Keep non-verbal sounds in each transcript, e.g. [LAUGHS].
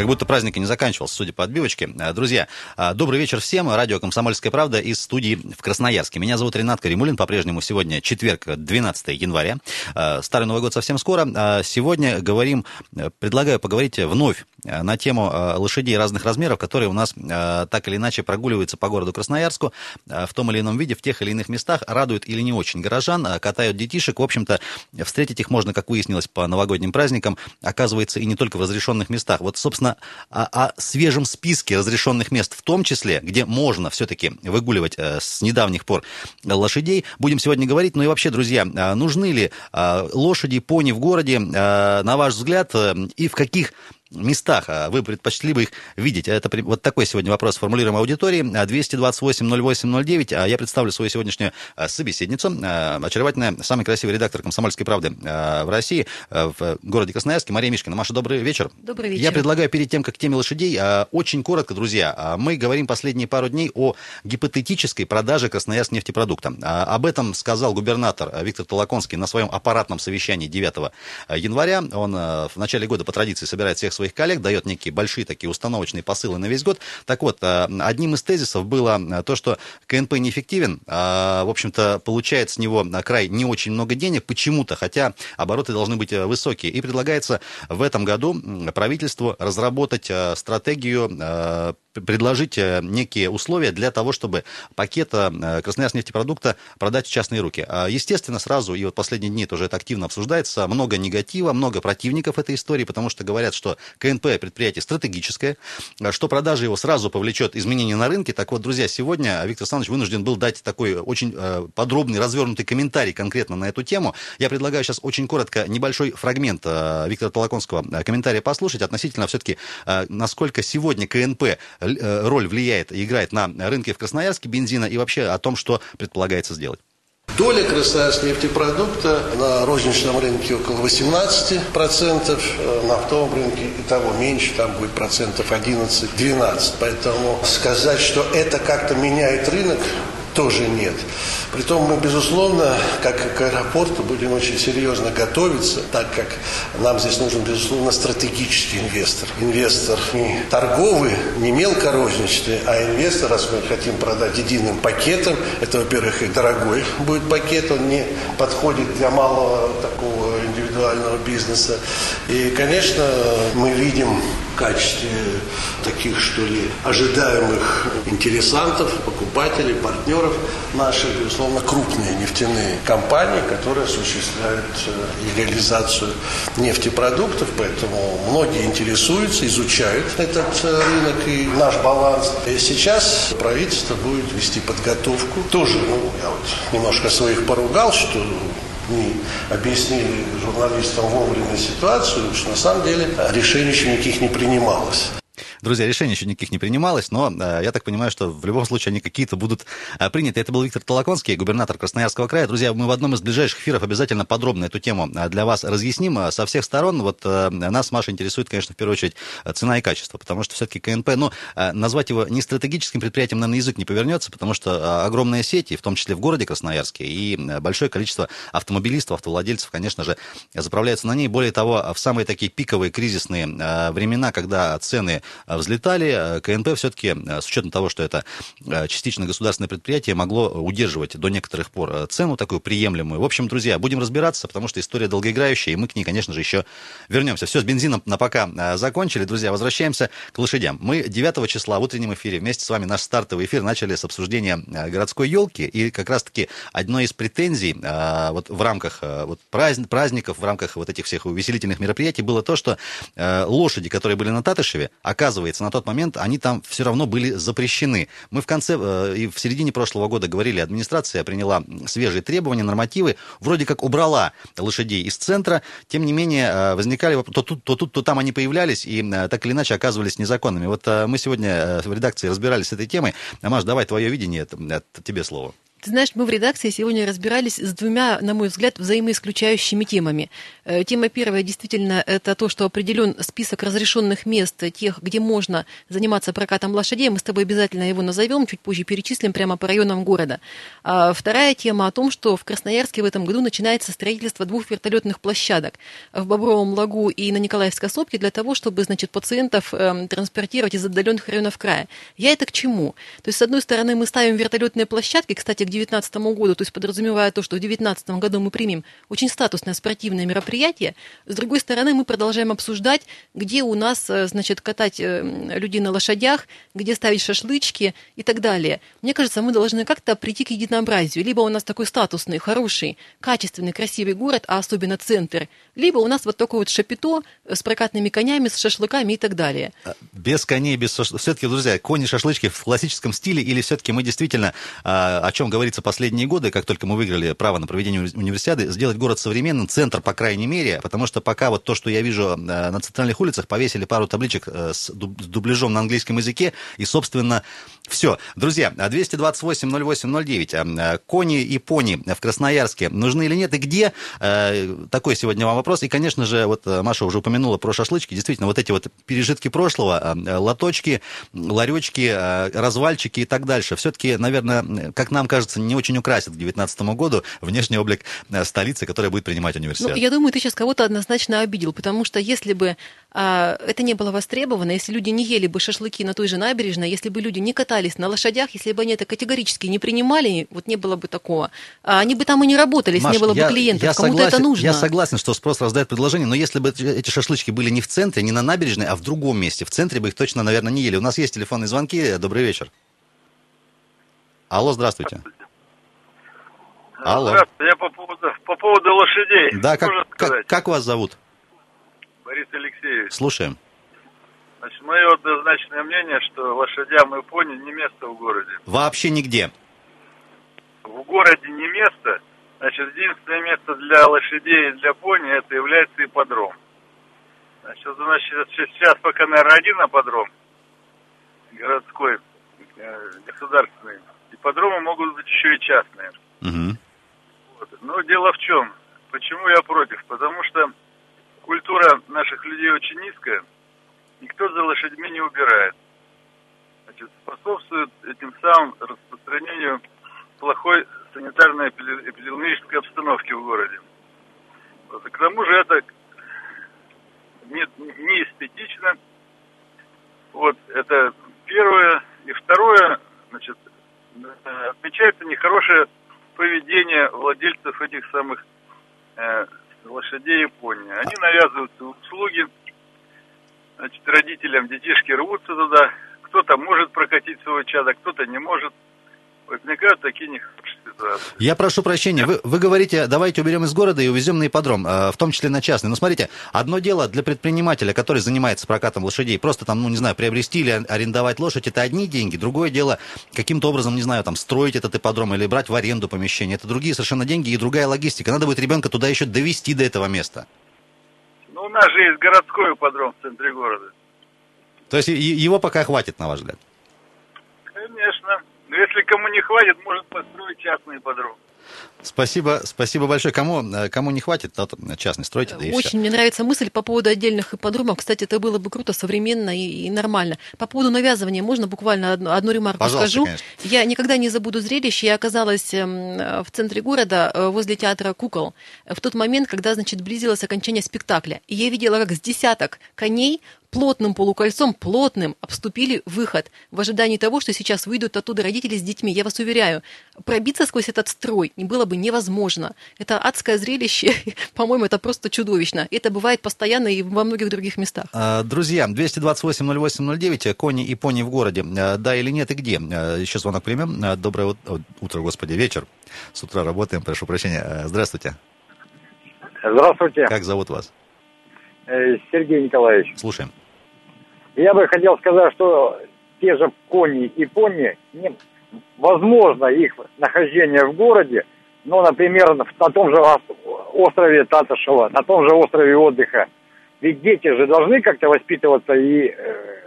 Как будто праздник и не заканчивался, судя по отбивочке. Э, Друзья, э, добрый вечер всем. Радио «Комсомольская правда» из студии в Красноярске. Меня зовут Ренат Каримулин. По-прежнему сегодня четверг, 12 января. Э, Старый Новый год совсем скоро. Сегодня говорим, предлагаю поговорить вновь на тему лошадей разных размеров, которые у нас так или иначе прогуливаются по городу Красноярску в том или ином виде, в тех или иных местах, радуют или не очень горожан, катают детишек. В общем-то, встретить их можно, как выяснилось, по новогодним праздникам, оказывается, и не только в разрешенных местах. Вот, собственно, о, о свежем списке разрешенных мест, в том числе, где можно все-таки выгуливать э, с недавних пор лошадей, будем сегодня говорить. Ну и вообще, друзья, э, нужны ли э, лошади, пони в городе, на ваш взгляд, и в каких местах а вы предпочли бы их видеть? Это вот такой сегодня вопрос формулируем аудитории. 228-08-09. А я представлю свою сегодняшнюю а, собеседницу. Очаровательная, самый красивый редактор «Комсомольской правды» в России, в городе Красноярске, Мария Мишкина. Маша, добрый вечер. Добрый вечер. Я предлагаю перед тем, как к теме лошадей, очень коротко, друзья, мы говорим последние пару дней о гипотетической продаже Красноярск нефтепродукта. Об этом сказал губернатор Виктор Толоконский на своем аппаратном совещании 9 января. Он в начале года по традиции собирает всех своих коллег, дает некие большие такие установочные посылы на весь год. Так вот, э, одним из тезисов было э, то, что КНП неэффективен. А, в общем-то, получает с него край не очень много денег почему-то, хотя обороты должны быть э, высокие. И предлагается в этом году правительству разработать стратегию предложить некие условия для того, чтобы пакет Красноярск нефтепродукта продать в частные руки. А, естественно, сразу, и вот последние дни тоже это активно обсуждается, много негатива, много противников этой истории, потому что говорят, что КНП предприятие стратегическое, что продажа его сразу повлечет изменения на рынке. Так вот, друзья, сегодня Виктор Александрович вынужден был дать такой очень э, подробный, развернутый комментарий конкретно на эту тему. Я предлагаю сейчас очень коротко небольшой фрагмент э, Виктора Толоконского э, комментария послушать относительно все-таки, насколько сегодня КНП роль влияет и играет на рынке в Красноярске бензина и вообще о том, что предполагается сделать. Доля Красноярск нефтепродукта на розничном рынке около 18%, э, на оптовом рынке и того меньше, там будет процентов 11-12. Поэтому сказать, что это как-то меняет рынок, тоже нет. Притом мы, безусловно, как к аэропорту, будем очень серьезно готовиться, так как нам здесь нужен, безусловно, стратегический инвестор. Инвестор не торговый, не мелкорозничный, а инвестор, раз мы хотим продать единым пакетом, это, во-первых, и дорогой будет пакет, он не подходит для малого такого индивидуального бизнеса. И, конечно, мы видим в качестве таких, что ли, ожидаемых интересантов, покупателей, партнеров наших, безусловно, крупные нефтяные компании, которые осуществляют э, реализацию нефтепродуктов, поэтому многие интересуются, изучают этот э, рынок и наш баланс. И сейчас правительство будет вести подготовку. Тоже, ну, я вот немножко своих поругал, что не объяснили журналистам вовремя ситуацию, что на самом деле решений еще никаких не принималось. Друзья, решений еще никаких не принималось, но э, я так понимаю, что в любом случае они какие-то будут э, приняты. Это был Виктор Толоконский, губернатор Красноярского края. Друзья, мы в одном из ближайших эфиров обязательно подробно эту тему э, для вас разъясним со всех сторон. Вот нас, Маша, интересует, конечно, в первую очередь цена и качество, потому что все-таки КНП, ну, назвать его не стратегическим предприятием, наверное, язык не повернется, потому что огромная сеть, и в том числе в городе Красноярске, и большое количество автомобилистов, автовладельцев, конечно же, заправляются на ней. Более того, в самые такие пиковые кризисные времена, когда цены взлетали. Э, КНП все-таки, э, с учетом того, что это э, частично государственное предприятие, могло удерживать до некоторых пор цену такую приемлемую. В общем, друзья, будем разбираться, потому что история долгоиграющая, и мы к ней, конечно же, еще вернемся. Все, с бензином на пока закончили. Друзья, возвращаемся к лошадям. Мы 9 числа в утреннем эфире вместе с вами наш стартовый эфир начали с обсуждения городской елки, и как раз-таки одной из претензий вот в рамках вот праздников, в рамках вот этих всех увеселительных мероприятий было то, что лошади, которые были на Татышеве, оказывается, оказывается, на тот момент они там все равно были запрещены. Мы в конце э, и в середине прошлого года говорили, администрация приняла свежие требования, нормативы, вроде как убрала лошадей из центра, тем не менее э, возникали, то тут, то тут, то там они появлялись и э, так или иначе оказывались незаконными. Вот мы сегодня в редакции разбирались с этой темой. Маш, давай твое видение, это тебе слово. Ты знаешь, мы в редакции сегодня разбирались с двумя, на мой взгляд, взаимоисключающими темами. Э, тема первая действительно это то, что определен список разрешенных мест, тех, где можно заниматься прокатом лошадей. Мы с тобой обязательно его назовем, чуть позже перечислим прямо по районам города. А вторая тема о том, что в Красноярске в этом году начинается строительство двух вертолетных площадок в Бобровом лагу и на Николаевской сопке для того, чтобы, значит, пациентов э, транспортировать из отдаленных районов края. Я это к чему? То есть, с одной стороны, мы ставим вертолетные площадки, кстати, 2019 году, то есть подразумевая то, что в 2019 году мы примем очень статусное спортивное мероприятие, с другой стороны, мы продолжаем обсуждать, где у нас, э, значит, катать э, людей на лошадях, где ставить шашлычки и так далее. Мне кажется, мы должны как-то прийти к единообразию. Либо у нас такой статусный, хороший, качественный, красивый город, а особенно центр, либо у нас вот такое вот шапито с прокатными конями, с шашлыками и так далее. Без коней, без шашлыков. Все-таки, друзья, кони-шашлычки в классическом стиле или все-таки мы действительно, а, о чем говорится последние годы, как только мы выиграли право на проведение универсиады, сделать город современным, центр, по крайней мере, потому что пока вот то, что я вижу э, на центральных улицах, повесили пару табличек э, с дубляжом на английском языке, и, собственно, все. Друзья, 228-08-09, э, кони и пони в Красноярске нужны или нет, и где? Такой сегодня вам вопрос. И, конечно же, вот Маша уже упомянула про шашлычки. Действительно, вот эти вот пережитки прошлого, лоточки, ларечки, развальчики и так дальше. Все-таки, наверное, как нам кажется, не очень украсит к 2019 году внешний облик э, столицы, которая будет принимать университет. Ну, я думаю, ты сейчас кого-то однозначно обидел, потому что если бы это не было востребовано, если люди не ели бы шашлыки на той же набережной, если бы люди не катались на лошадях, если бы они это категорически не принимали, вот не было бы такого. А они бы там и не работали, если Маш, не было я, бы клиентов. Я Кому-то согласен, это нужно. Я согласен, что спрос раздает предложение, но если бы эти шашлычки были не в центре, не на набережной, а в другом месте, в центре бы их точно, наверное, не ели. У нас есть телефонные звонки. Добрый вечер. Алло, здравствуйте. Алло. Здравствуйте, я по поводу, по поводу лошадей. Да, как, как, как вас зовут? Борис Алексеевич. Слушаем. Значит, мое однозначное мнение, что лошадям и пони не место в городе. Вообще нигде? В городе не место. Значит, единственное место для лошадей и для пони это является ипподром. Значит, значит сейчас пока, наверное, один ипподром городской, э, государственный. Ипподромы могут быть еще и частные. Угу. Вот. Но дело в чем? Почему я против? Потому что культура наших людей очень низкая. Никто за лошадьми не убирает. Значит, способствует этим самым распространению плохой санитарной эпидемиологической обстановки в городе. Вот. К тому же это не, не эстетично. Вот это первое. И второе, значит, отмечается нехорошее поведение владельцев этих самых э, лошадей Японии. Они навязывают услуги значит, родителям, детишки рвутся туда. Кто-то может прокатить своего чада, кто-то не может возникают такие. Я прошу прощения, вы, вы говорите, давайте уберем из города и увезем на ипподром, э, в том числе на частный. Но смотрите, одно дело для предпринимателя, который занимается прокатом лошадей, просто там, ну, не знаю, приобрести или арендовать лошадь, это одни деньги. Другое дело, каким-то образом, не знаю, там, строить этот ипподром или брать в аренду помещение. Это другие совершенно деньги и другая логистика. Надо будет ребенка туда еще довести до этого места. Ну, у нас же есть городской ипподром в центре города. То есть его пока хватит, на ваш взгляд? Если кому не хватит, может построить частный ипподром. Спасибо, спасибо большое. Кому, э, кому не хватит, тот частный стройте. Да Очень все. мне нравится мысль по поводу отдельных ипподромов. Кстати, это было бы круто, современно и, и нормально. По поводу навязывания, можно буквально одну, одну ремарку Пожалуйста, скажу? Конечно. Я никогда не забуду зрелище. Я оказалась эм, в центре города, э, возле театра кукол, в тот момент, когда, значит, близилось окончание спектакля. И я видела, как с десяток коней плотным полукольцом, плотным, обступили выход в ожидании того, что сейчас выйдут оттуда родители с детьми. Я вас уверяю, пробиться сквозь этот строй не было бы невозможно. Это адское зрелище, [LAUGHS] по-моему, это просто чудовищно. Это бывает постоянно и во многих других местах. А, друзья, 228-08-09, кони и пони в городе. А, да или нет и где? А, еще звонок примем. Доброе утро, господи, вечер. С утра работаем, прошу прощения. Здравствуйте. Здравствуйте. Как зовут вас? Э, Сергей Николаевич. Слушаем. Я бы хотел сказать, что те же кони и пони, возможно их нахождение в городе, но, например, на том же острове Татышева, на том же острове отдыха. Ведь дети же должны как-то воспитываться и... Э,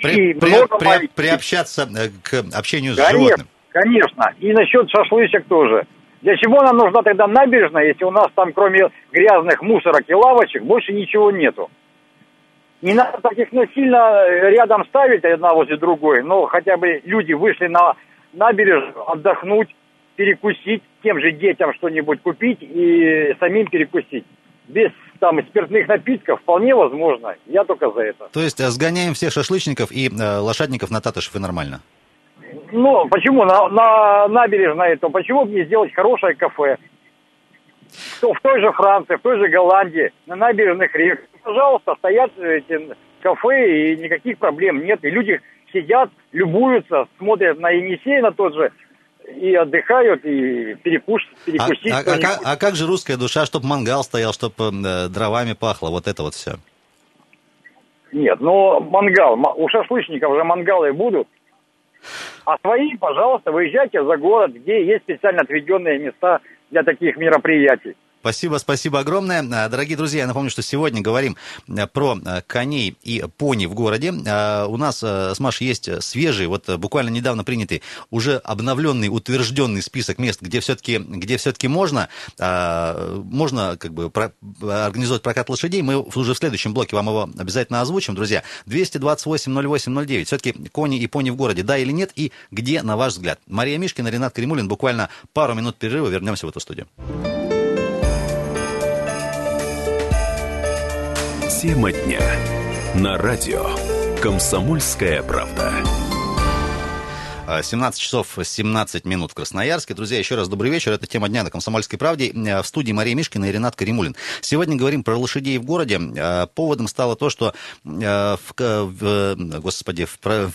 при, и при, при, приобщаться э, к общению с Конечно. животным. Конечно. И насчет шашлычек тоже. Для чего нам нужна тогда набережная, если у нас там кроме грязных мусорок и лавочек больше ничего нету? Не надо так их насильно рядом ставить одна возле другой, но хотя бы люди вышли на набережную отдохнуть, перекусить, тем же детям что-нибудь купить и самим перекусить. Без там спиртных напитков вполне возможно. Я только за это. То есть э, сгоняем всех шашлычников и э, лошадников на Татышев и нормально? Ну, почему на, на набережной, то почему бы не сделать хорошее кафе? То в той же Франции, в той же Голландии, на набережных рек. Пожалуйста, стоят эти кафе, и никаких проблем нет. И люди сидят, любуются, смотрят на Енисей, на тот же, и отдыхают, и перекус, перекусить. А, а, а, как, а как же русская душа, чтобы мангал стоял, чтобы э, дровами пахло, вот это вот все? Нет, ну мангал, у шашлычников же мангалы будут. А свои, пожалуйста, выезжайте за город, где есть специально отведенные места для таких мероприятий. Спасибо, спасибо огромное. А, дорогие друзья, я напомню, что сегодня говорим а, про а, коней и пони в городе. У нас с Машей есть свежий, вот буквально недавно принятый, уже обновленный, утвержденный список мест, где все-таки где все-таки можно, можно как бы про, организовать прокат лошадей. Мы уже в следующем блоке вам его обязательно озвучим, друзья. 228-08-09. Все-таки кони и пони в городе, да или нет, и где, на ваш взгляд? Мария Мишкина, Ренат Кремулин, буквально пару минут перерыва, вернемся в эту студию. Тема дня. На радио. Комсомольская правда. 17 часов 17 минут в Красноярске. Друзья, еще раз добрый вечер. Это тема дня на «Комсомольской правде». В студии Мария Мишкина и Ренат Каримулин. Сегодня говорим про лошадей в городе. Поводом стало то, что в, в господи, в,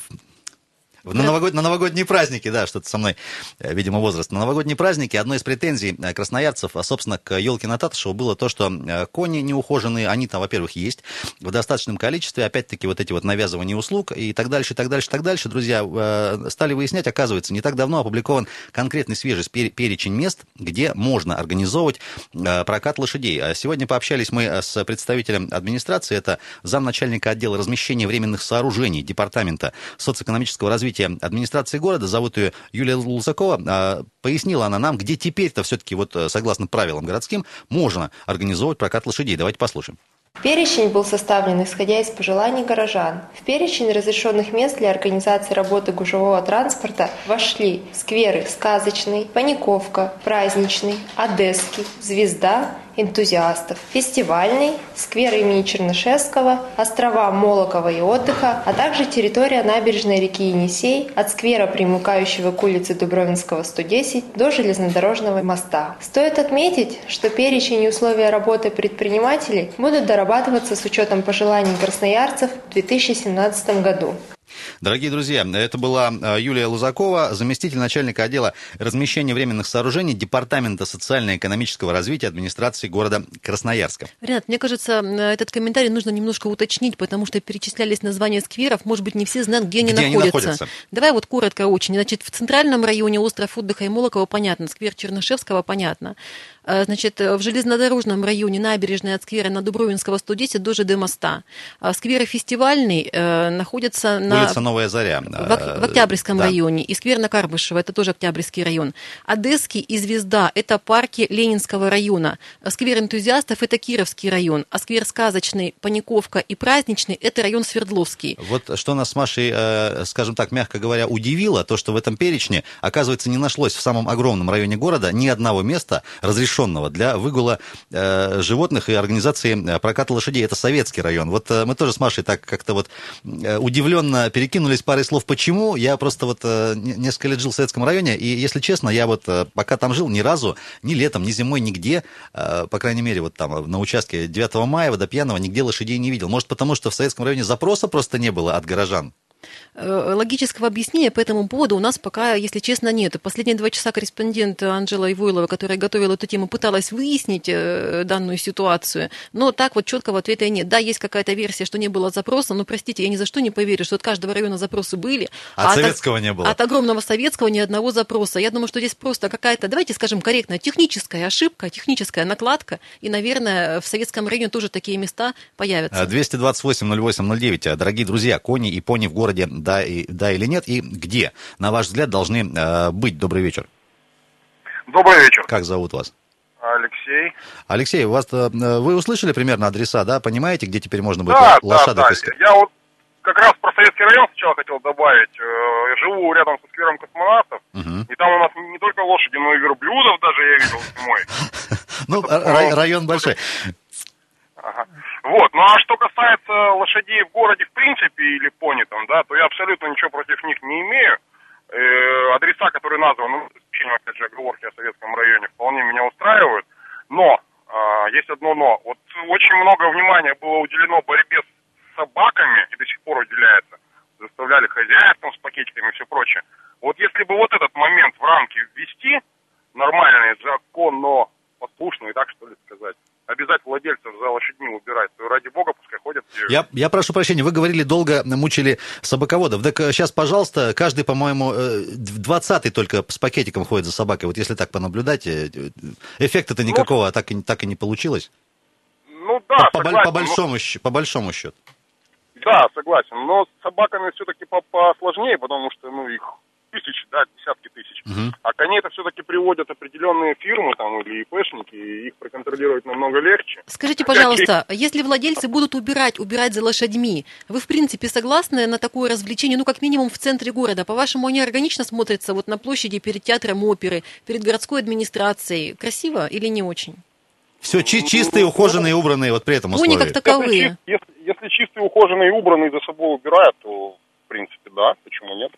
на, новогод... на новогодние праздники, да, что-то со мной, э, видимо, возраст. На новогодние праздники одной из претензий э, красноярцев, а, собственно, к елке на Татышеву было то, что э, кони неухоженные, они там, во-первых, есть в достаточном количестве, опять-таки, вот эти вот навязывания услуг и так дальше, и так дальше, и так дальше. Друзья, стали выяснять, оказывается, не так давно опубликован конкретный свежий перечень мест, где можно организовывать прокат лошадей. А сегодня пообщались мы с представителем администрации, это замначальника отдела размещения временных сооружений Департамента социоэкономического развития развития администрации города, зовут ее Юлия Лузакова. А, пояснила она нам, где теперь-то все-таки, вот э, согласно правилам городским, можно организовывать прокат лошадей. Давайте послушаем. Перечень был составлен исходя из пожеланий горожан. В перечень разрешенных мест для организации работы гужевого транспорта вошли скверы «Сказочный», «Паниковка», «Праздничный», «Одесский», «Звезда», энтузиастов, фестивальный, сквер имени Чернышевского, острова Молокова и отдыха, а также территория набережной реки Енисей от сквера, примыкающего к улице Дубровинского, 110, до железнодорожного моста. Стоит отметить, что перечень и условия работы предпринимателей будут дорабатываться с учетом пожеланий красноярцев в 2017 году. Дорогие друзья, это была э, Юлия Лузакова, заместитель начальника отдела размещения временных сооружений Департамента социально-экономического развития администрации города Красноярска. Ренат, мне кажется, этот комментарий нужно немножко уточнить, потому что перечислялись названия скверов, может быть, не все знают, где, где они, находятся. находятся. Давай вот коротко очень. Значит, в центральном районе остров отдыха и Молокова понятно, сквер Чернышевского понятно. Э, значит, в железнодорожном районе набережной от сквера на Дубровинского 110 до ЖД моста. А сквер фестивальный э, находится на... Улица Новая Заря. В, в Октябрьском да. районе. И сквер на Карбышево, это тоже Октябрьский район. Одесский и Звезда – это парки Ленинского района. Сквер энтузиастов – это Кировский район. А сквер Сказочный, Паниковка и Праздничный – это район Свердловский. Вот что нас с Машей, э, скажем так, мягко говоря, удивило, то, что в этом перечне, оказывается, не нашлось в самом огромном районе города ни одного места разрешенного разрешенного для выгула э, животных и организации э, проката лошадей. Это советский район. Вот э, мы тоже с Машей так как-то вот э, удивленно перекинулись парой слов, почему. Я просто вот э, несколько лет жил в советском районе, и, если честно, я вот э, пока там жил ни разу, ни летом, ни зимой, нигде, э, по крайней мере, вот там на участке 9 мая водопьяного нигде лошадей не видел. Может, потому что в советском районе запроса просто не было от горожан? Э, логического объяснения по этому поводу у нас пока, если честно, нет. Последние два часа корреспондент Анжела Ивойлова, которая готовила эту тему, пыталась выяснить э, данную ситуацию, но так вот четкого ответа нет. Да, есть какая-то версия, что не было запроса, но, простите, я ни за что не поверю, что от каждого района запросы были. А, от советского от, не было? От огромного советского ни одного запроса. Я думаю, что здесь просто какая-то, давайте скажем корректно, техническая ошибка, техническая накладка, и, наверное, в советском районе тоже такие места появятся. 228 08 09. Дорогие друзья, кони и пони в городе, да, и, да или нет, и где, на ваш взгляд, должны э, быть? Добрый вечер. Добрый вечер. Как зовут вас? Алексей. Алексей, у вас, э, вы услышали примерно адреса, да? Понимаете, где теперь можно будет да, лошадок да, да. искать? Я вот как раз про Советский район сначала хотел добавить. Э, живу рядом со сквером космонавтов, Мгм. и там у нас не только лошади, но и верблюдов даже я видел зимой. [LAUGHS] Ну, ра- район большой. Ага. Вот, ну а что касается лошадей в городе в принципе или пони там, да, то я абсолютно ничего против них не имею. Э, адреса, которые названы, ну, опять же, оговорки о советском районе, вполне меня устраивают. Но, а, есть одно но. Вот очень много внимания было уделено борьбе с собаками, и до сих пор уделяется. Заставляли хозяев там с пакетиками и все прочее. Вот если бы вот этот момент в рамки ввести, нормальный, законно послушный, так что ли сказать, обязать владельцев за лошадьми убирать, то ради бога пускай ходят. Я, я прошу прощения, вы говорили, долго мучили собаководов. Так сейчас, пожалуйста, каждый, по-моему, э, двадцатый только с пакетиком ходит за собакой. Вот если так понаблюдать, э, эффекта-то никакого так и, так и не получилось. Ну да, по, согласен, по но- большому, щ- по большому счету. Да, согласен. Но с собаками все-таки посложнее, потому что ну их тысячи, да, десятки тысяч. Мгм. А коней это все-таки приводят определенные фирмы там или ИПшники, и их проконтролировать намного легче. Скажите, пожалуйста, если владельцы будут убирать, убирать за лошадьми, вы в принципе согласны на такое развлечение, ну как минимум в центре города? По-вашему, они органично смотрятся вот на площади перед театром оперы, перед городской администрацией? Красиво или не очень? Все чистые, ухоженные, убранные вот при этом Пони условии. как Если, таковые. чист- если, если чистые, ухоженные и убранные за собой убирают, то в принципе да, почему нет?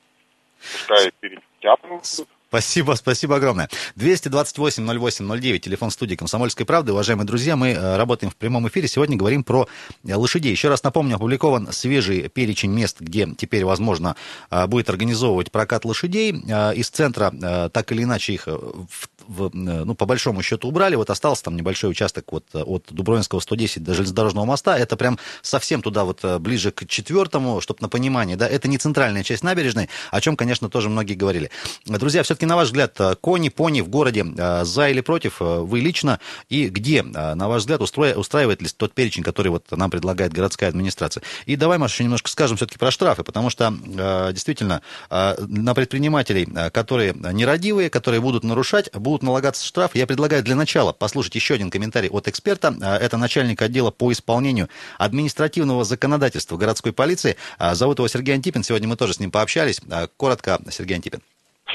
Пускай перед театром. Спасибо, спасибо огромное. 228-08-09, телефон студии «Комсомольской правды». Уважаемые друзья, мы э, работаем в прямом эфире. Сегодня говорим про э, лошадей. Еще раз напомню, опубликован свежий перечень мест, где теперь возможно э, будет организовывать прокат лошадей. Из центра так или иначе их в- в, э, ну, по большому счету убрали. Вот остался там небольшой участок вот э, от Дубровинского 110 до железнодорожного моста. Это прям совсем туда вот э, ближе к четвертому, чтобы на понимание, да, это не центральная часть набережной, о чем, конечно, тоже многие говорили. Друзья, все-таки на ваш взгляд, кони, пони в городе за или против, вы лично, и где, на ваш взгляд, устроя- устраивает ли тот перечень, который вот нам предлагает городская администрация? И давай, Маша, еще немножко скажем все-таки про штрафы, потому что действительно на предпринимателей, которые нерадивые, которые будут нарушать, будут налагаться штрафы. Я предлагаю для начала послушать еще один комментарий от эксперта. Э, Это начальник отдела по исполнению административного законодательства городской полиции. Э, Зовут его Сергей Антипин. Сегодня мы тоже с ним пообщались. Э, Коротко, Сергей Антипин.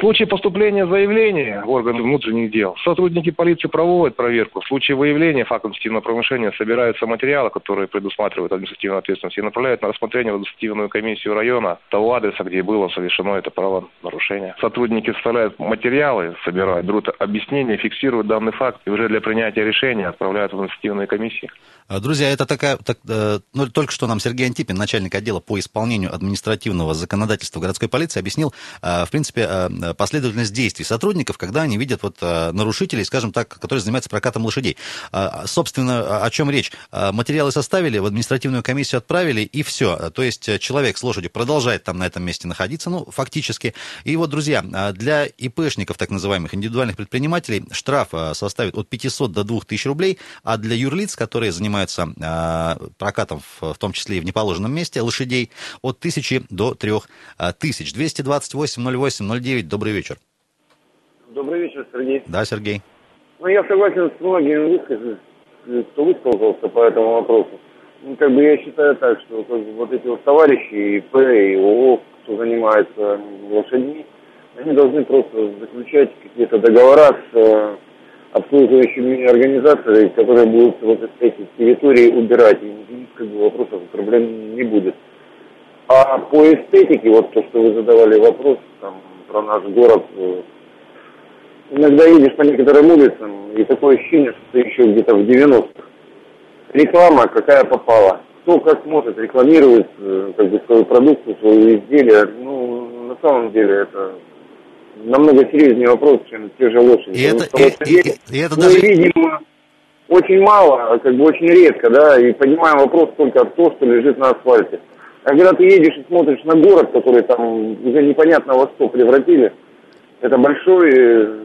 В случае поступления заявления в органы внутренних дел сотрудники полиции проводят проверку. В случае выявления факта административного правонарушения собираются материалы, которые предусматривают административную ответственность, и направляют на рассмотрение в административную комиссию района того адреса, где было совершено это правонарушение. Сотрудники составляют материалы, собирают, берут объяснения, фиксируют данный факт и уже для принятия решения отправляют в административные комиссии. Э, Друзья, это такая, так, э, ну, только что нам Сергей Антипин, начальник отдела по исполнению административного законодательства городской полиции, объяснил, э, в принципе, э, последовательность действий сотрудников, когда они видят вот э, нарушителей, скажем так, которые занимаются прокатом лошадей. Э, Собственно, о чем речь? Э, Материалы составили, в административную комиссию отправили, и все. То есть э, человек с лошадью продолжает там на этом месте находиться, ну, фактически. И вот, друзья, э, для ИПшников, так называемых, индивидуальных предпринимателей, штраф э, составит от 500 до 2000 рублей, а для юрлиц, которые занимаются э, прокатом, в том числе и в неположенном месте, лошадей, от 1000 до 3000. 228 08 09, добрый вечер. Добрый вечер, Сергей. Да, Сергей. Ну, я согласен с многими высказанными, кто высказался по этому вопросу. Ну, как бы я считаю так, что как бы, вот эти вот товарищи ИП и ООО, кто занимается лошадьми, они должны просто заключать какие-то договора с э, обслуживающими организациями, которые будут вот эти территории убирать. И никаких как бы, вопросов, проблем не будет. А по эстетике, вот то, что вы задавали вопрос там, про наш город, иногда едешь по некоторым улицам, и такое ощущение, что ты еще где-то в 90-х. Реклама какая попала. Кто как может рекламирует э, как бы свою продукцию, свое изделие. Ну, на самом деле это намного серьезнее вопрос, чем те же лошади. И это, и, и- и- и это мы даже... видим очень мало, а как бы очень редко, да, и поднимаем вопрос только от того, что лежит на асфальте. А когда ты едешь и смотришь на город, который там уже непонятно во что превратили, это большой э,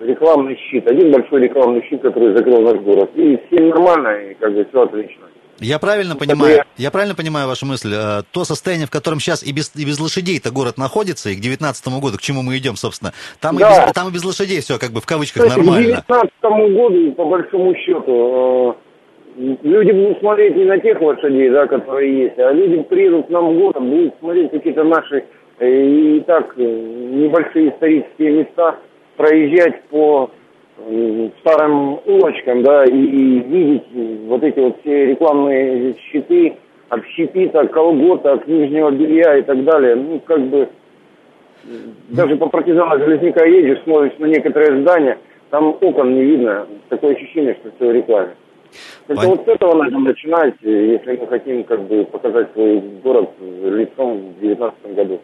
рекламный щит, один большой рекламный щит, который закрыл наш город. И всем нормально, и как бы все отлично. Я правильно понимаю, я правильно понимаю вашу мысль? Э, то состояние, в котором сейчас и без, и без лошадей-то город находится, и к 2019 году, к чему мы идем, собственно, там, да. и, без, там и без лошадей все как бы в кавычках Кстати, нормально. К 2019 году, по большому счету, э, люди будут смотреть не на тех лошадей, да, которые есть, а люди приедут к нам в город, будут смотреть какие-то наши э, и так небольшие исторические места, проезжать по старым улочкам, да, и, и видеть вот эти вот все рекламные щиты, общепита, колготок, нижнего белья и так далее. Ну, как бы, даже по партизану Железняка едешь, смотришь на некоторые здания, там окон не видно, такое ощущение, что все в рекламе. Это Пон... вот с этого надо начинать, если мы хотим как бы показать свой город лицом в 2019 году.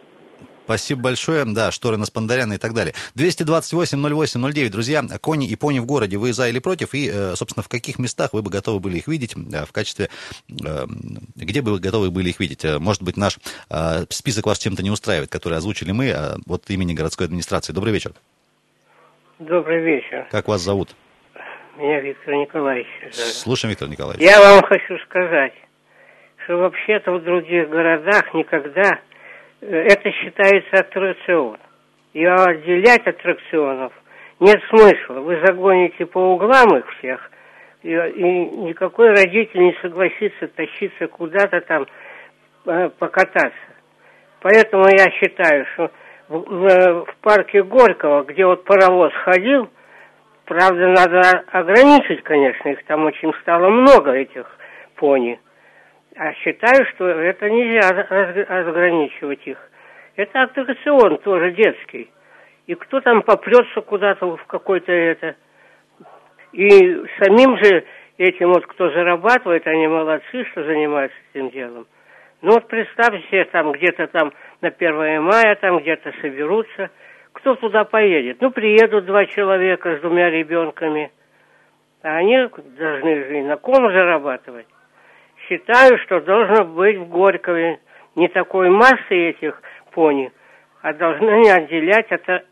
Спасибо большое. Да, шторы на Спандаряна и так далее. 228-08-09. Друзья, кони и пони в городе. Вы за или против? И, э, собственно, в каких местах вы бы готовы были их видеть в качестве... Э, где бы вы готовы были их видеть? Э, может быть, наш список вас чем-то не устраивает, который озвучили мы от имени городской администрации. Добрый вечер. Добрый вечер. Как вас зовут? Меня Виктор Николаевич. Слушаем, Виктор Николаевич. Я вам хочу сказать, что вообще-то в других городах никогда это считается аттракцион. И отделять аттракционов нет смысла. Вы загоните по углам их всех, и, и никакой родитель не согласится тащиться куда-то там э, покататься. Поэтому я считаю, что в, в, в парке Горького, где вот паровоз ходил, правда, надо ограничить, конечно, их там очень стало много, этих пони. А считаю, что это нельзя разграничивать их. Это аттракцион тоже детский. И кто там попрется куда-то в какой-то это... И самим же этим вот, кто зарабатывает, они молодцы, что занимаются этим делом. Ну вот представьте себе, там где-то там на 1 мая, там где-то соберутся. Кто туда поедет? Ну, приедут два человека с двумя ребенками. А они должны же и на ком зарабатывать считаю, что должно быть в Горькове не такой массы этих пони, а должны отделять от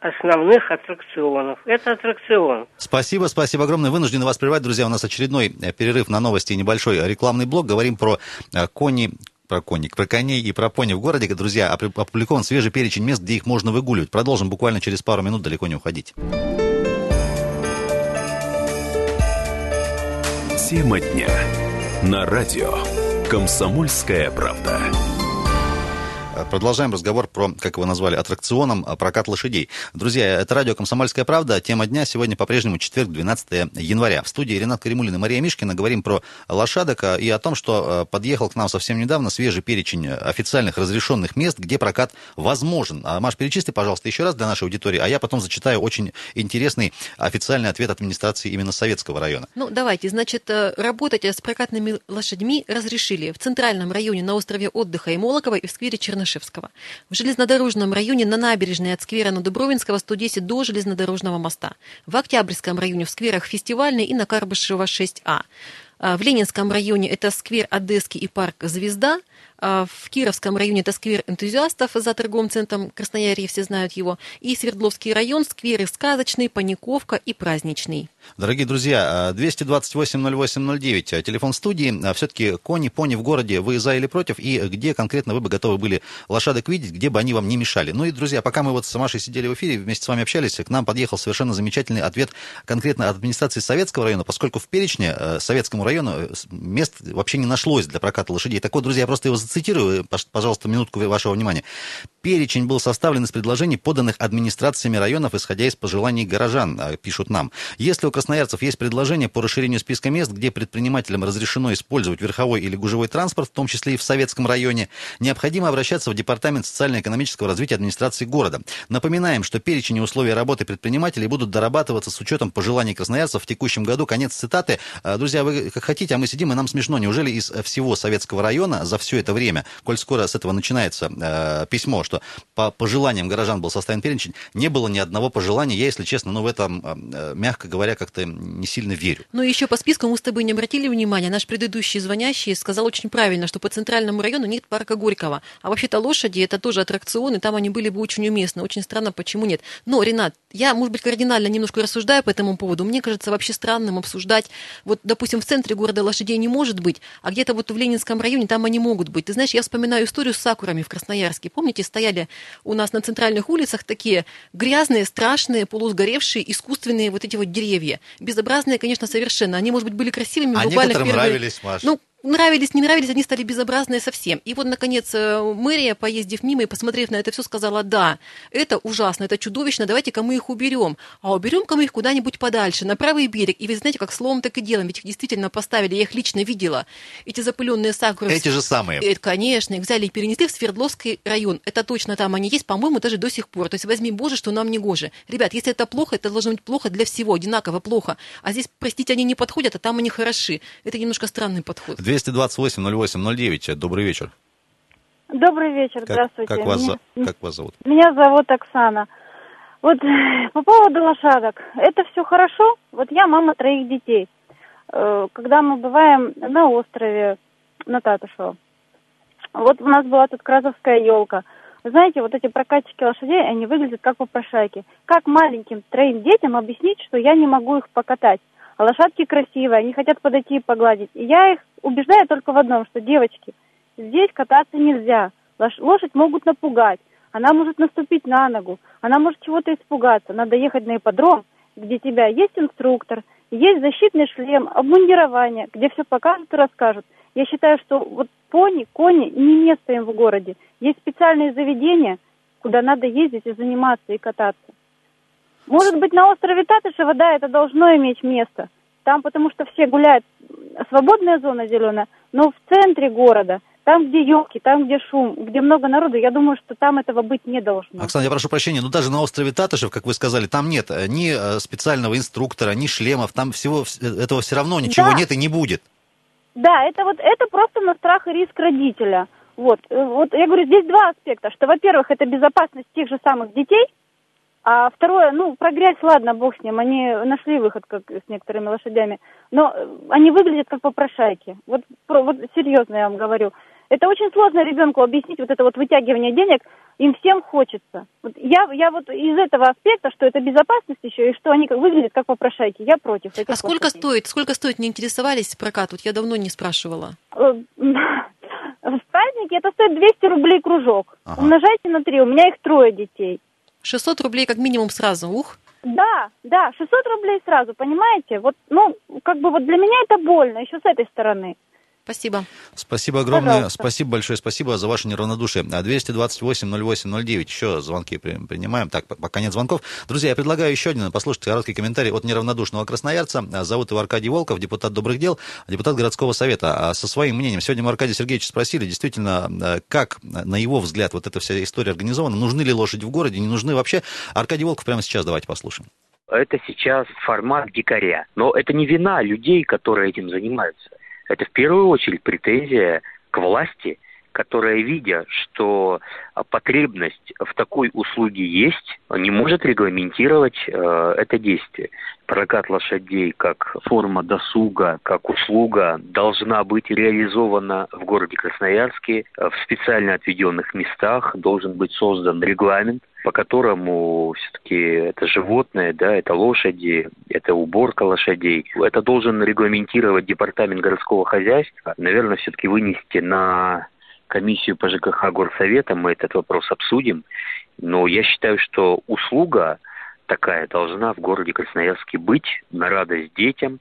основных аттракционов. Это аттракцион. Спасибо, спасибо огромное. Вынуждены вас прервать, друзья. У нас очередной э, перерыв на новости и небольшой рекламный блок. Говорим про э, кони про коник, про коней и про пони в городе. Друзья, опубликован свежий перечень мест, где их можно выгуливать. Продолжим буквально через пару минут, далеко не уходить. Тема дня на радио «Комсомольская правда». Продолжаем разговор про, как его назвали, аттракционом а, прокат лошадей. Друзья, это радио «Комсомольская правда». Тема дня сегодня по-прежнему четверг, 12 января. В студии Ренат Каримулин и Мария Мишкина говорим про лошадок а, и о том, что а, подъехал к нам совсем недавно свежий перечень официальных разрешенных мест, где прокат возможен. Маш, перечисли, пожалуйста, еще раз для нашей аудитории, а я потом зачитаю очень интересный официальный ответ администрации именно Советского района. Ну, давайте. Значит, э, работать с прокатными лошадьми разрешили в центральном районе на острове отдыха и Молокова и в сквере Чернышев. Чернышевского. В железнодорожном районе на набережной от сквера на Дубровинского 110 до железнодорожного моста. В Октябрьском районе в скверах Фестивальный и на Карбышева 6А. А в Ленинском районе это сквер Одесский и парк «Звезда». А в Кировском районе это сквер энтузиастов за торговым центром Красноярье, все знают его. И Свердловский район, скверы Сказочный, Паниковка и Праздничный. Дорогие друзья, 228-08-09, а, телефон студии. Все-таки кони, пони в городе, вы за или против? И где конкретно вы бы готовы были лошадок видеть, где бы они вам не мешали? Ну и, друзья, пока мы вот с Машей сидели в эфире, вместе с вами общались, к нам подъехал совершенно замечательный ответ конкретно от администрации Советского района, поскольку в перечне Советскому району э, мест вообще не нашлось для проката лошадей. Так вот, друзья, я просто его цитирую, пожалуйста, минутку вашего внимания. Перечень был составлен из предложений, поданных администрациями районов, исходя из пожеланий горожан, а, пишут нам. Если у красноярцев есть предложение по расширению списка мест, где предпринимателям разрешено использовать верховой или гужевой транспорт, в том числе и в советском районе, необходимо обращаться в Департамент социально-экономического развития администрации города. Напоминаем, что перечень и условия работы предпринимателей будут дорабатываться с учетом пожеланий красноярцев в текущем году. Конец цитаты. А, друзья, вы как хотите, а мы сидим, и нам смешно. Неужели из всего советского района за все это время, коль скоро с этого начинается э, письмо, что по пожеланиям горожан был составлен перечень, не было ни одного пожелания. Я, если честно, ну, в этом, э, мягко говоря, как-то не сильно верю. Ну, еще по списку мы с тобой не обратили внимания. Наш предыдущий звонящий сказал очень правильно, что по центральному району нет парка Горького. А вообще-то лошади это тоже аттракционы, там они были бы очень уместны. Очень странно, почему нет. Но, Ренат, я, может быть, кардинально немножко рассуждаю по этому поводу. Мне кажется вообще странным обсуждать, вот, допустим, в центре города лошадей не может быть, а где-то вот в Ленинском районе там они могут быть. Ты знаешь, я вспоминаю историю с сакурами в Красноярске. Помните, стояли у нас на центральных улицах такие грязные, страшные, полусгоревшие, искусственные вот эти вот деревья. Безобразные, конечно, совершенно. Они, может быть, были красивыми а некоторым первые... нравились, Маш. Ну, нравились, не нравились, они стали безобразные совсем. И вот, наконец, э, мэрия, поездив мимо и посмотрев на это все, сказала, да, это ужасно, это чудовищно, давайте-ка мы их уберем. А уберем-ка мы их куда-нибудь подальше, на правый берег. И вы знаете, как словом, так и делом, ведь их действительно поставили, я их лично видела. Эти запыленные сакуры. Эти же самые. Это, конечно, их взяли и перенесли в Свердловский район. Это точно там они есть, по-моему, даже до сих пор. То есть возьми, боже, что нам не гоже. Ребят, если это плохо, это должно быть плохо для всего, одинаково плохо. А здесь, простите, они не подходят, а там они хороши. Это немножко странный подход. 228 08 09. Добрый вечер. Добрый вечер, Как, здравствуйте. как, вас, Меня- как вас зовут? Меня зовут Оксана. Вот [LAUGHS] по поводу лошадок. Это все хорошо. Вот я мама троих детей. Э, Когда мы бываем на острове, на Татушево, вот у нас была тут кразовская елка. Знаете, вот эти прокатчики лошадей, они выглядят как попрошайки. Как маленьким троим детям объяснить, что я не могу их покатать? А лошадки красивые, они хотят подойти и погладить. И я их убеждаю только в одном, что девочки, здесь кататься нельзя. Лош- Лошадь могут напугать. Она может наступить на ногу, она может чего-то испугаться. Надо ехать на ипподром, где тебя есть инструктор, есть защитный шлем, обмундирование, где все покажут и расскажут. Я считаю, что вот пони, кони не место им в городе. Есть специальные заведения, куда надо ездить и заниматься, и кататься. Может быть, на острове Татышева, да, это должно иметь место. Там потому что все гуляют, свободная зона зеленая, но в центре города, там, где елки, там, где шум, где много народу, я думаю, что там этого быть не должно. Оксана, я прошу прощения, но даже на острове Татышев, как вы сказали, там нет э, ни э, специального инструктора, ни шлемов, там всего вс- э, этого все равно ничего Да. нет и не будет. Да, это вот это просто на страх и риск родителя. Вот, вот я говорю, здесь два аспекта, что, во-первых, это безопасность тех же самых детей, а второе, ну, про грязь, ладно, бог с ним, они нашли выход, как с некоторыми лошадями, но э, они выглядят как попрошайки. Вот, про- вот серьезно я вам говорю. Это очень сложно ребенку объяснить вот это вот вытягивание денег, им всем хочется. Вот я, я вот из этого аспекта, что это безопасность еще, и что они как- выглядят как попрошайки, я против этих А сколько лошадей. стоит, сколько стоит, не интересовались прокат? Вот я давно не спрашивала. Э, [LAUGHS] В празднике это стоит 200 рублей кружок. Умножайте на 3, у меня их трое детей. 600 рублей как минимум сразу, ух. Да, да, 600 рублей сразу, понимаете? Вот, ну, как бы вот для меня это больно, еще с этой стороны. Спасибо. Спасибо огромное, Пожалуйста. спасибо большое, спасибо за ваше неравнодушие. А 228-08-09, еще звонки при- принимаем. Так, пока нет звонков. Друзья, я предлагаю еще один, послушать короткий комментарий от неравнодушного красноярца. А, Зовут его Аркадий Волков, депутат добрых дел, депутат городского совета. А Со своим мнением. Сегодня мы Аркадия Сергеевича спросили, действительно, как, на его взгляд, вот эта вся история организована, нужны ли лошади в городе, не нужны вообще. Аркадий Волков прямо сейчас давайте послушаем. это сейчас формат дикаря. Но это не вина людей, которые этим занимаются. Это в первую очередь претензия к власти, которая, видя, что а, потребность в такой услуге есть, не может регламентировать э, это действие. Прокат лошадей как форма досуга, как услуга должна быть реализована в городе Красноярске э, в специально отведенных местах, должен быть создан регламент, по которому все-таки это животное, да, это лошади, это уборка лошадей. Это должен регламентировать департамент городского хозяйства. Наверное, все-таки вынести на комиссию по ЖКХ горсовета, мы этот вопрос обсудим. Но я считаю, что услуга такая должна в городе Красноярске быть на радость детям,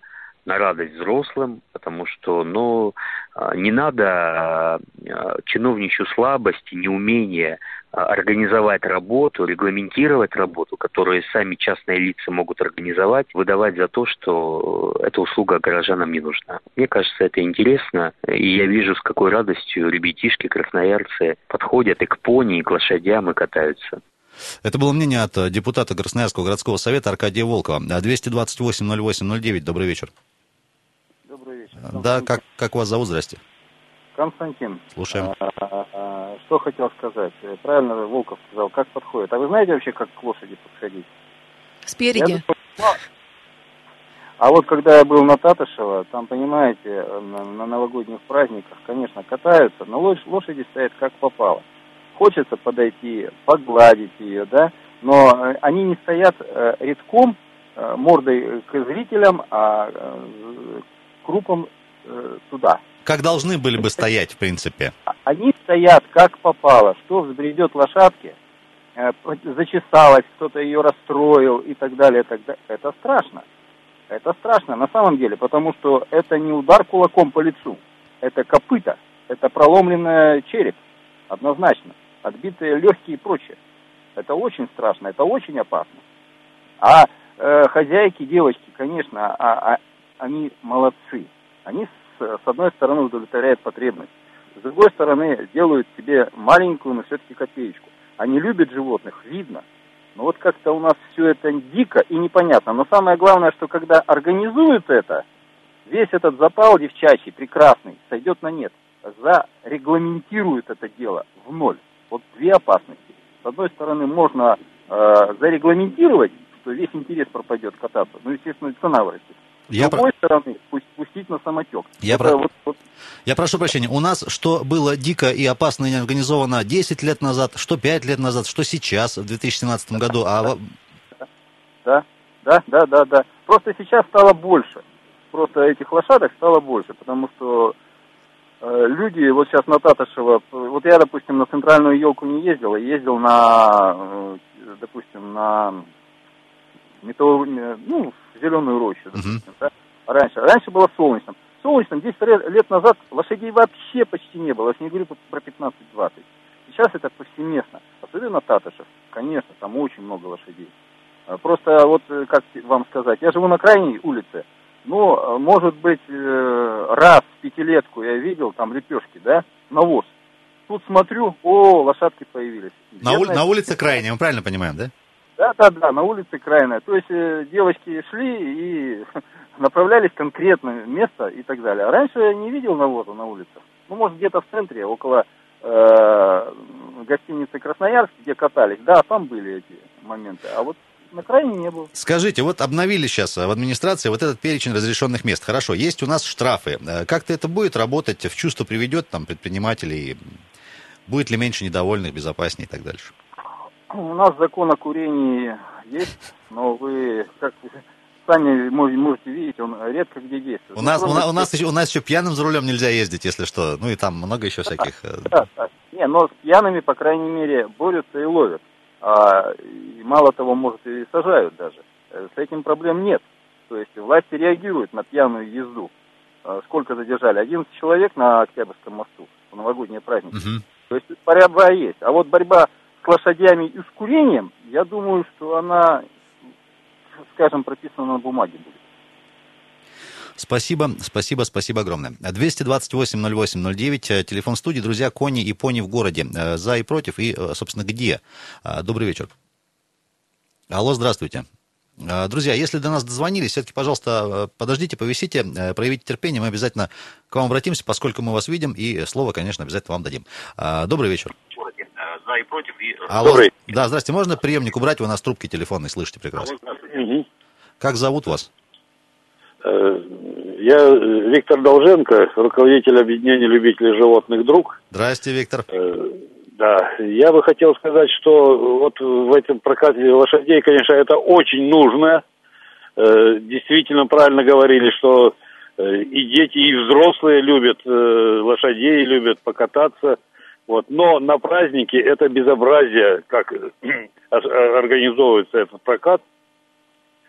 на радость взрослым, потому что, ну, а, не надо а, чиновничью слабости, неумение а, организовать работу, регламентировать работу, которую сами частные лица могут организовать, выдавать за то, что эта услуга горожанам не нужна. Мне кажется, это интересно, и я вижу, с какой радостью ребятишки, красноярцы подходят и к пони, и к лошадям, и катаются. Это было мнение от э, депутата Красноярского городского совета Аркадия Волкова. А 228-08-09, добрый вечер. Вечер. Да, как, как вас зовут, здрасте. Константин. Слушаем. А, а, а, Что хотел сказать? Э, Правильно Волков сказал, как подходит. А вы знаете вообще, как к лошади подходить? Спереди. Я ну, А вот когда я был на Татышево, там, понимаете, на, новогодних праздниках, конечно, катаются, но лош- лошади стоят как попало. Хочется подойти, погладить ее, да, Но э, они не стоят э, редком, мордой к зрителям, а крупом э, туда. Как должны были бы стоять, в принципе? Они стоят как попало, что взбредет лошадке, э, зачесалась, кто-то ее расстроил и так далее, и так далее. Это страшно. Это страшно на самом деле, потому что это не удар кулаком по лицу, это копыта, это проломленный череп, однозначно, отбитые легкие и прочее. Это очень страшно, это очень опасно. А э, хозяйки, девочки, конечно, а, а, они молодцы. Они с, одной стороны удовлетворяют потребность, с другой стороны делают себе маленькую, но все-таки копеечку. Они любят животных, видно. Но вот как-то у нас все это дико и непонятно. Но самое главное, что когда организуют это, весь этот запал девчачий, прекрасный, сойдет на нет. Зарегламентируют это дело в ноль. Вот две опасности. С одной стороны, можно э, зарегламентировать, что весь интерес пропадет кататься, ну, естественно, цена вырастет. С Я другой стороны, пусть, пустить на самотек. Я, Это про- вот- вот Я прошу прощения, у нас что было дико и опасно и неорганизовано 10 лет назад, что 5 лет назад, что сейчас, в 2017 году, а Да, да, да, да, да. Просто сейчас стало больше. Просто этих лошадок стало больше, потому что э, люди, вот сейчас на Татышева, вот я, допустим, на центральную елку не ездил, а ездил на, э, допустим, на металлург- ну, зеленую рощу, допустим, да, раньше. Раньше было солнечным. Солнечным 10 лет, назад лошадей вообще почти не было, я не говорю про 15-20. Сейчас это повсеместно, особенно Татышев. Конечно, там очень много лошадей. А, Просто вот, э, как вам сказать, я живу на крайней улице, но, э, может быть, э, раз в пятилетку я видел там лепешки, да, навоз. Тут смотрю, о, лошадки появились. на, ули- на улице крайне, мы правильно понимаем, да? Да, да, да, на улице крайная. То есть э, девочки шли и [LAUGHS] направлялись конкретно в место и так далее. А раньше я не видел навоза на улицах. Ну, может, где-то в центре, около э, гостиницы Красноярск, где катались, да, там были эти моменты. А вот на крайне не было. Скажите, вот обновили сейчас в администрации вот этот перечень разрешенных мест. Хорошо, есть у нас штрафы. Э, Как-то это будет работать, в чувство приведет там предпринимателей? Будет ли меньше недовольных, безопаснее и так дальше? У нас закон о курении есть, но вы, как сами мож- можете видеть, он редко где действует. У Ну, нас, у, нас, у, нас еще, у нас еще пьяным за рулем нельзя ездить, если что. Ну и там много еще всяких... э, Да, [LAUGHS] да. Не, но с пьяными, по крайней мере, борются и ловят. А, и мало того, может, и сажают даже. Э, С этим проблем нет. То есть власти реагируют на пьяную езду. А, Сколько задержали? 11 человек на Октябрьском мосту в новогодние праздники. Мгм. То есть борьба есть. А вот борьба с лошадями и с курением, я думаю, что она, скажем, прописана на бумаге будет. Спасибо, спасибо, спасибо огромное. 228-08-09, э, телефон студии, друзья, кони и пони в городе. Э, За и против, и, э, собственно, где? Добрый вечер. Алло, здравствуйте. Друзья, если до нас дозвонились, все-таки, пожалуйста, подождите, повисите, проявите терпение, мы обязательно к вам обратимся, поскольку мы вас видим, и слово, конечно, обязательно вам дадим. Добрый вечер. За и против. И... Алло. Да, здрасте, можно приемник убрать? Вы нас трубки телефонной слышите прекрасно. Мгм. Как зовут вас? Э, Я э, Виктор Долженко, руководитель объединения любителей животных «Друг». Здрасте, Виктор. Э, Да, я бы хотел сказать, что вот в этом прокате лошадей, конечно, это очень нужно. Э, Действительно правильно говорили, что э, и дети, и взрослые любят э, лошадей, любят покататься. Вот. Но на праздники это безобразие, как [CLEARS THROAT] э, ор- организовывается этот прокат.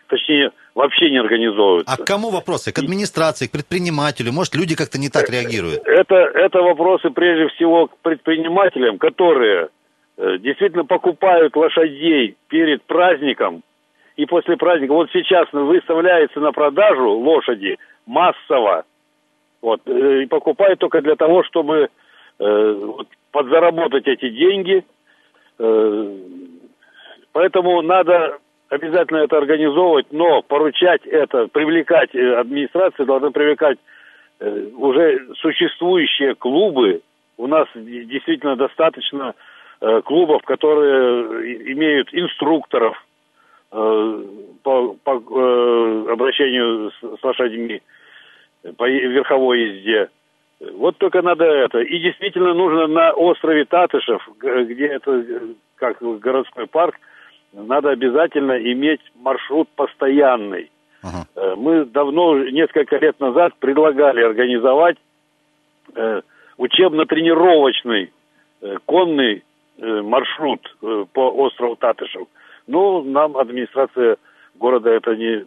Точнее, вообще не организовывается. А к кому вопросы? К администрации, к предпринимателю? Может, люди как-то не так реагируют? Это, это вопросы прежде всего к предпринимателям, которые э, действительно покупают лошадей перед праздником и после праздника. Вот сейчас выставляется на продажу лошади массово. Вот, э, и покупают только для того, чтобы э, вот, подзаработать эти деньги. Э, поэтому надо обязательно это организовывать, но поручать это, привлекать, э, администрация должна привлекать э, уже существующие клубы. У нас действительно достаточно э, клубов, которые имеют инструкторов э, по, по, э, обращению с, лошадьми, э, по верховой езде. Вот только надо это. И действительно нужно на острове Татышев, где это э, как городской парк, надо обязательно иметь маршрут постоянный. Ага. Э, Мы давно, несколько лет назад, предлагали организовать э, учебно-тренировочный конный маршрут по острову Татышев. Но нам администрация города это не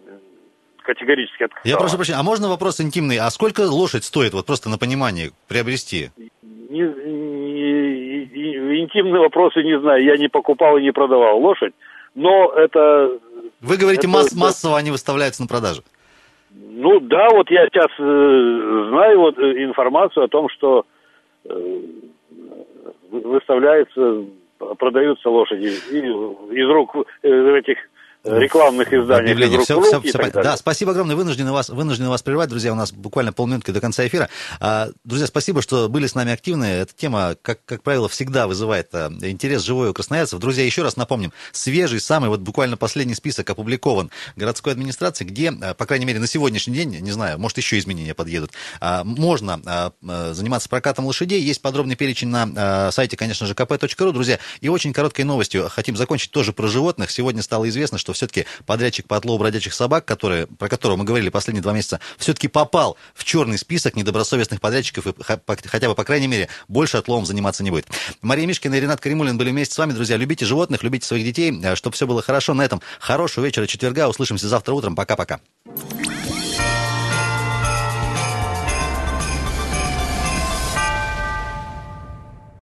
категорически отказала. Я прошу прощения, а можно вопрос интимный? А сколько лошадь стоит, вот просто на понимание, приобрести? Не- не- и- интимные вопросы не знаю, я не покупал и не продавал лошадь, но это... Вы говорите, это- масс- массово они выставляются на продажу. Ну да, вот я сейчас э, знаю вот э, информацию о том, что э, вы- выставляется, продаются лошади из рук э, этих рекламных изданий. из Объявление. Все, все, все. Да, спасибо огромное. Вынуждены вас, вынуждены вас прервать, друзья. У нас буквально полминутки до конца эфира. А, Друзья, спасибо, что были с нами активны. Эта тема, как, как правило, всегда вызывает а, интерес живой у красноярцев. Друзья, еще раз напомним, свежий, самый вот буквально последний список опубликован городской администрации, где, а, по крайней мере, на сегодняшний день, не знаю, может, еще изменения подъедут, а, можно а, заниматься прокатом лошадей. Есть подробный перечень на сайте, конечно же, kp.ru, друзья. И очень короткой новостью хотим закончить тоже про животных. Сегодня стало известно, что все-таки подрядчик по отлову бродячих собак, который, про которого мы говорили последние два месяца, все-таки попал в черный список недобросовестных подрядчиков и хотя бы, по крайней мере, больше отловом заниматься не будет. Мария Мишкина и Ренат Каримулин были вместе с вами, друзья. Любите животных, любите своих детей, чтобы все было хорошо. На этом хорошего вечера четверга. Услышимся завтра утром. Пока-пока.